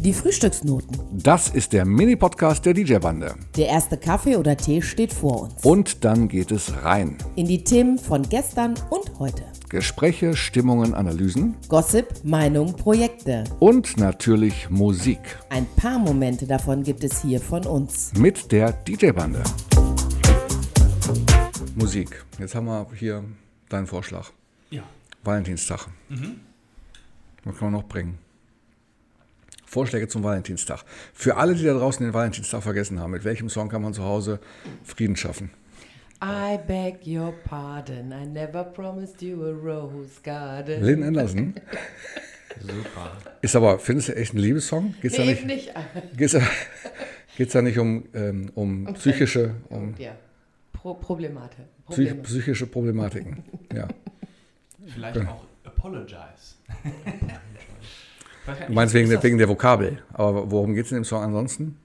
Die Frühstücksnoten. Das ist der Mini-Podcast der DJ-Bande. Der erste Kaffee oder Tee steht vor uns. Und dann geht es rein. In die Themen von gestern und heute. Gespräche, Stimmungen, Analysen Gossip, Meinung, Projekte. und natürlich Musik Ein paar Momente davon gibt es hier von uns. mit der DJ-Bande. Musik. Jetzt haben wir hier deinen Vorschlag. Ja. Valentinstag. Was kann man noch bringen? Vorschläge zum Valentinstag. Für alle, die da draußen den Valentinstag vergessen haben, mit welchem Song kann man zu Hause Frieden schaffen? I beg your pardon, I never promised you a rose garden. Lynn Anderson. Super. Ist aber, findest du echt ein Liebessong? Geht's da Nee, nicht, eben nicht. geht's da, geht's da nicht um, ähm, um psychische, um Ja. Pro Problemate. psych, Probleme. psychische Problematiken? Ja. Vielleicht auch Apologize. Du meinst wegen der, wegen der Vokabel. Aber worum geht's in dem Song ansonsten?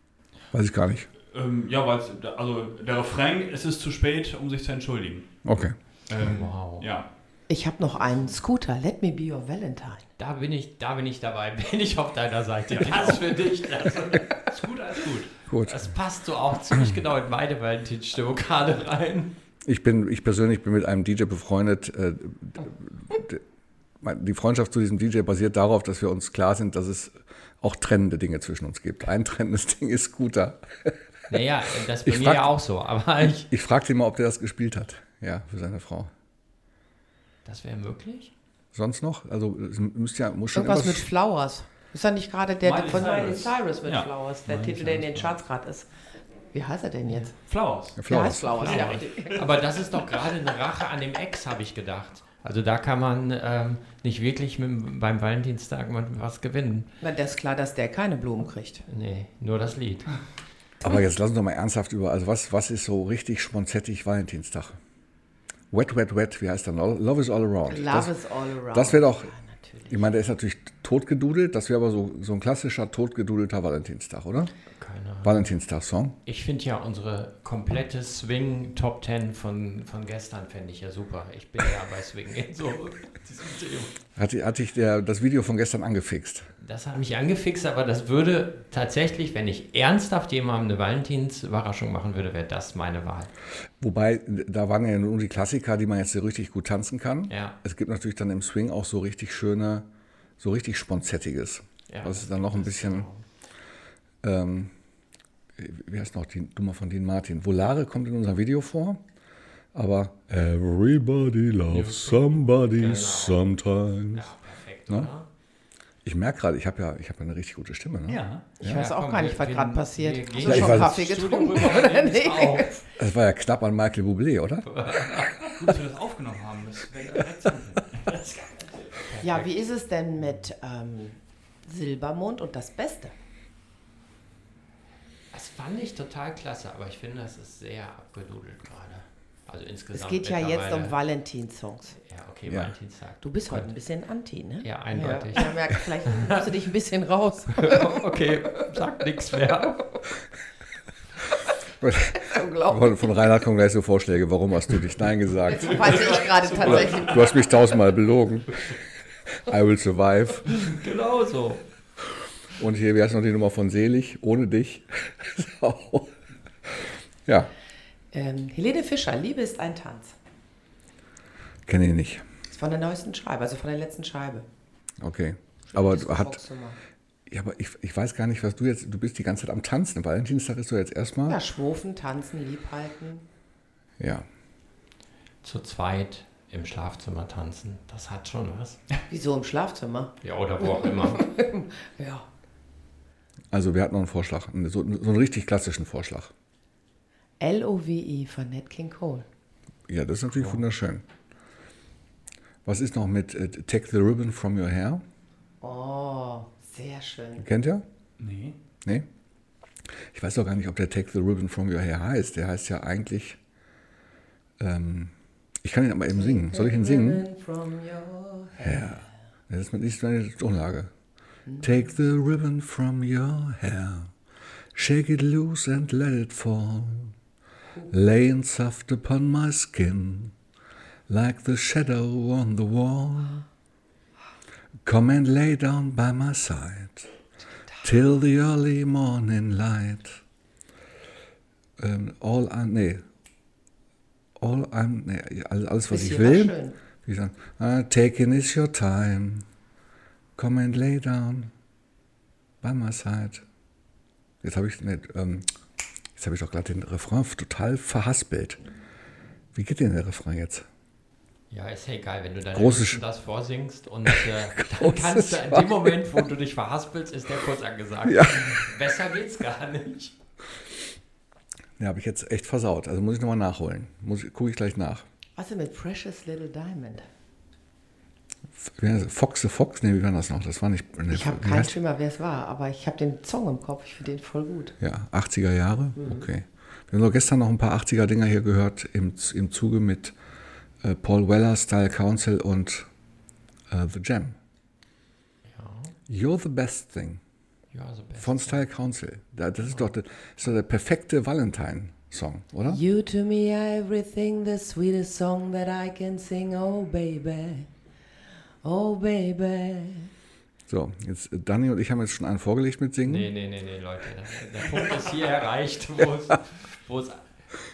Weiß ich gar nicht. Ähm, ja, weil also der Refrain, es ist zu spät, um sich zu entschuldigen. Okay. Ähm, Wow. Ja. Ich habe noch einen Scooter. Let me be your Valentine. Da bin ich, da bin ich dabei, bin ich auf deiner Seite. Das für dich. Das, Ist gut, gut. Gut. das passt so auch ziemlich genau in meine Valentinsstimmung gerade rein. Ich bin, ich persönlich bin mit einem DJ befreundet. Äh, die Freundschaft zu diesem DJ basiert darauf, dass wir uns klar sind, dass es auch trennende Dinge zwischen uns gibt. Ein trennendes Ding ist Scooter. Naja, das ist bei Ich mir frag- ja auch so. Aber ich, Ich fragte ihn mal, ob der das gespielt hat. Ja, für seine Frau. das wäre möglich. Sonst noch? Also es müsste ja, muss schon Irgendwas mit Flowers. Ist er nicht gerade der Miley von Miley Cyrus. Cyrus mit Ja. Flowers? Der Miley Titel, der in den Cyrus, Charts gerade ist. Wie heißt er denn jetzt? Flowers. Der Flowers. heißt Flowers, ja. richtig. Aber das ist doch gerade eine Rache an dem Ex, habe ich gedacht. Also da kann man ähm, nicht wirklich mit, beim Valentinstag was gewinnen. Na, das ist klar, dass der keine Blumen kriegt. Nee, nur das Lied. Aber jetzt lass uns doch mal ernsthaft über, also was, was ist so richtig schmonzettig Valentinstag? Wet, wet, wet, wie heißt der? Love is all around. Love das, is all around. das wäre doch, Ja, ich meine, der ist natürlich totgedudelt, das wäre aber so, so ein klassischer totgedudelter Valentinstag, oder? Keine Ahnung. Valentinstag-Song. Ich finde ja unsere komplette Swing Top 10 von, von gestern fände ich ja super. Ich bin ja bei Swing in so. Hat, hat dich der, das Video von gestern angefixt? Das hat mich angefixt, aber das würde tatsächlich, wenn ich ernsthaft jemandem eine Valentinsüberraschung machen würde, wäre das meine Wahl. Wobei, da waren ja nur die Klassiker, die man jetzt so richtig gut tanzen kann. Ja. Es gibt natürlich dann im Swing auch so richtig schöne, so richtig Sponzettiges. Ja, das ist dann noch ein bisschen, ähm, wie heißt noch die Nummer von Dean Martin? Volare kommt in unserem Video vor, aber Everybody loves somebody Genau. sometimes. Ja, perfekt, Ne? oder? Ich merke gerade, ich habe ja, ich habe ja eine richtig gute Stimme. Ne? Ja. Ich weiß auch komm, gar nicht, was gerade passiert. Hast Ja, du ich schon weiß- Kaffee getrunken oder es nicht? Das war ja knapp an Michael Bublé, oder? Gut, dass wir das aufgenommen haben. Das wäre. Ja, wie ist es denn mit ähm, Silbermond und das Beste? Das fand ich total klasse, aber ich finde, das ist sehr abgedudelt gerade. Also Es insgesamt. geht ja jetzt um Valentinssongs. Ja, okay, Ja. Valentinstag. Du bist heute ein bisschen anti, ne? Ja, eindeutig. Ja, ja merk, vielleicht nimmst du dich ein bisschen raus. okay, sag nichts mehr. Unglaublich. Von, Reinhard kommen gleich so Vorschläge, warum hast du nicht Nein gesagt? Weiß ich gerade tatsächlich. Du hast mich tausendmal belogen. I will survive. Genau so. Und hier, wie heißt noch die Nummer von Selig? Ohne dich. So. ja, Ähm, Helene Fischer, Liebe ist ein Tanz. kenne ich nicht. Ist von der neuesten Scheibe, also von der letzten Scheibe. Okay. Aber hat, ja, aber ich, ich weiß gar nicht, was du jetzt, du bist die ganze Zeit am Tanzen. Valentinstag ist so jetzt erstmal. Ja, schwufen, tanzen, liebhalten. Ja. Zu zweit im Schlafzimmer tanzen, das hat schon was. Wieso im Schlafzimmer? Ja, oder wo auch immer. Ja. Also wir hatten noch einen Vorschlag, so, so einen richtig klassischen Vorschlag. L-O-W-I von Nat King Cole. Ja, das ist natürlich wunderschön. Was ist noch mit äh, Take the Ribbon from Your Hair? Oh, sehr schön. Kennt ihr? Nee. Nee? Ich weiß doch gar nicht, ob der Take the Ribbon from Your Hair heißt. Der heißt ja eigentlich. Ähm, ich kann ihn aber eben singen. Soll ich ihn singen? Ja. Das ist nicht meine Tonlage. Take the ribbon from your hair. Shake it loose and let it fall. Laying soft upon my skin. Like the shadow on the wall. Come and lay down by my side. till the early morning light. Ähm, all I, nee. All I'm, nee, alles, was ich will. schön. Wie sagen, ah, taking is your time. Come and lay down by my side. Jetzt habe ich, nee, ähm, jetzt habe ich doch gerade den Refrain total verhaspelt. Wie geht denn der Refrain jetzt? Ja, ist ja egal, wenn du dann das vorsingst und äh, dann kannst du in dem Moment, wo du dich verhaspelst, ist der kurz angesagt. Ja. Besser geht's gar nicht. Ja, habe ich jetzt echt versaut. Also muss ich nochmal nachholen. Muss, gucke ich gleich nach. Was denn mit Precious Little Diamond? Fox the Fox? Nee, wie war das noch? Das war nicht. Nee, Ich habe keinen Schimmer, wer es war, aber ich habe den Song im Kopf. Ich finde den voll gut. Ja, 80er Jahre? Okay. Wir haben doch gestern noch ein paar 80er-Dinger hier gehört im, im Zuge mit äh, Paul Weller, Style Council und äh, The Jam. You're the best thing Ja. Von Style Council. Da- Das ist doch der, ist doch der perfekte Valentine-Song, oder? You to me are everything, the sweetest song that I can sing. Oh baby, oh baby. So, jetzt Danny und ich haben jetzt schon einen vorgelegt mit Singen. Nee, nee, nee, nee, Leute. Der, Punkt ist hier erreicht, wo es.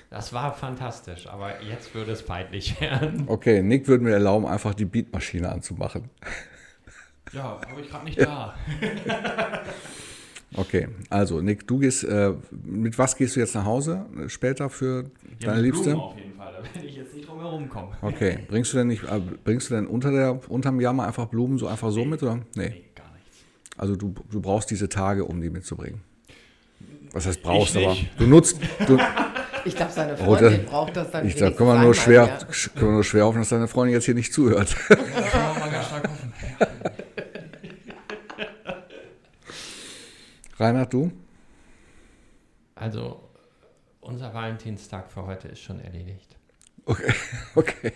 Das war fantastisch, aber jetzt würde es peinlich werden. Okay, Nick würde mir erlauben, einfach die Beatmaschine anzumachen. Ja, habe ich gerade nicht da. Okay, also Nick, du gehst, äh, mit was gehst du jetzt nach Hause äh, später für Ja, deine mit Liebste? Blumen auf jeden Fall. Da werde ich jetzt nicht drum herum kommen. Okay, bringst du denn nicht, äh, bringst du denn unter der, unterm mal einfach Blumen so einfach so mit oder? Nee. Nee, gar nichts. Also du, du brauchst diese Tage, um die mitzubringen. Was heißt brauchst, aber nicht. du nutzt, du, Ich glaube, seine Oh, Freundin da- braucht das dann ich, da wir nur schwer, können wir nur schwer hoffen, dass deine Freundin jetzt hier nicht zuhört. Das kann man mal ganz stark hoffen. Reinhard, du? Also, unser Valentinstag für heute ist schon erledigt. Okay, okay.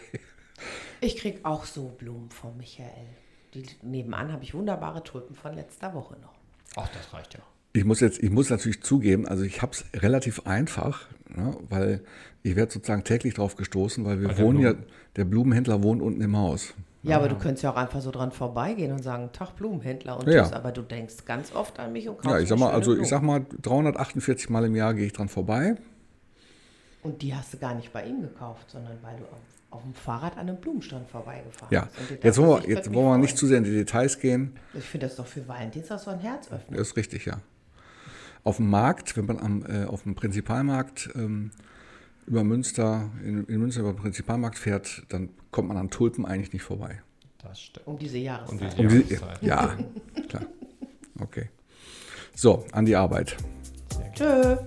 Ich krieg auch so Blumen von Michael. Die, nebenan habe ich wunderbare Tulpen von letzter Woche noch. Ach, das reicht ja. Ich muss jetzt, ich muss natürlich zugeben, also ich habe es relativ einfach, ne, weil ich werde sozusagen täglich drauf gestoßen, weil wir der wohnen ja, Blumen. der Blumenhändler wohnt unten im Haus. Ja, aber du könntest ja auch einfach so dran vorbeigehen und sagen, Tag Blumenhändler und Ja. tschüss. Aber du denkst ganz oft an mich und kaufst Ja, ich sag mal, also ich Blumen. sag mal, 348 Mal im Jahr gehe ich dran vorbei. Und die hast du gar nicht bei ihm gekauft, sondern weil du auf, auf dem Fahrrad an einem Blumenstand vorbeigefahren Ja, bist. Dir jetzt wollen wir, ich jetzt wollen wir nicht zu sehr in die Details gehen. Ich finde das doch für Valentinstag so ein Herzöffner. Das ist richtig, ja. Auf dem Markt, wenn man am, äh, auf dem Prinzipalmarkt ähm, über Münster, in, in Münster über den Prinzipalmarkt fährt, dann kommt man an Tulpen eigentlich nicht vorbei. Das stimmt. Um diese Jahreszeit. Um diese die, Jahreszeit. ja, klar. Okay. So, an die Arbeit. Tschö.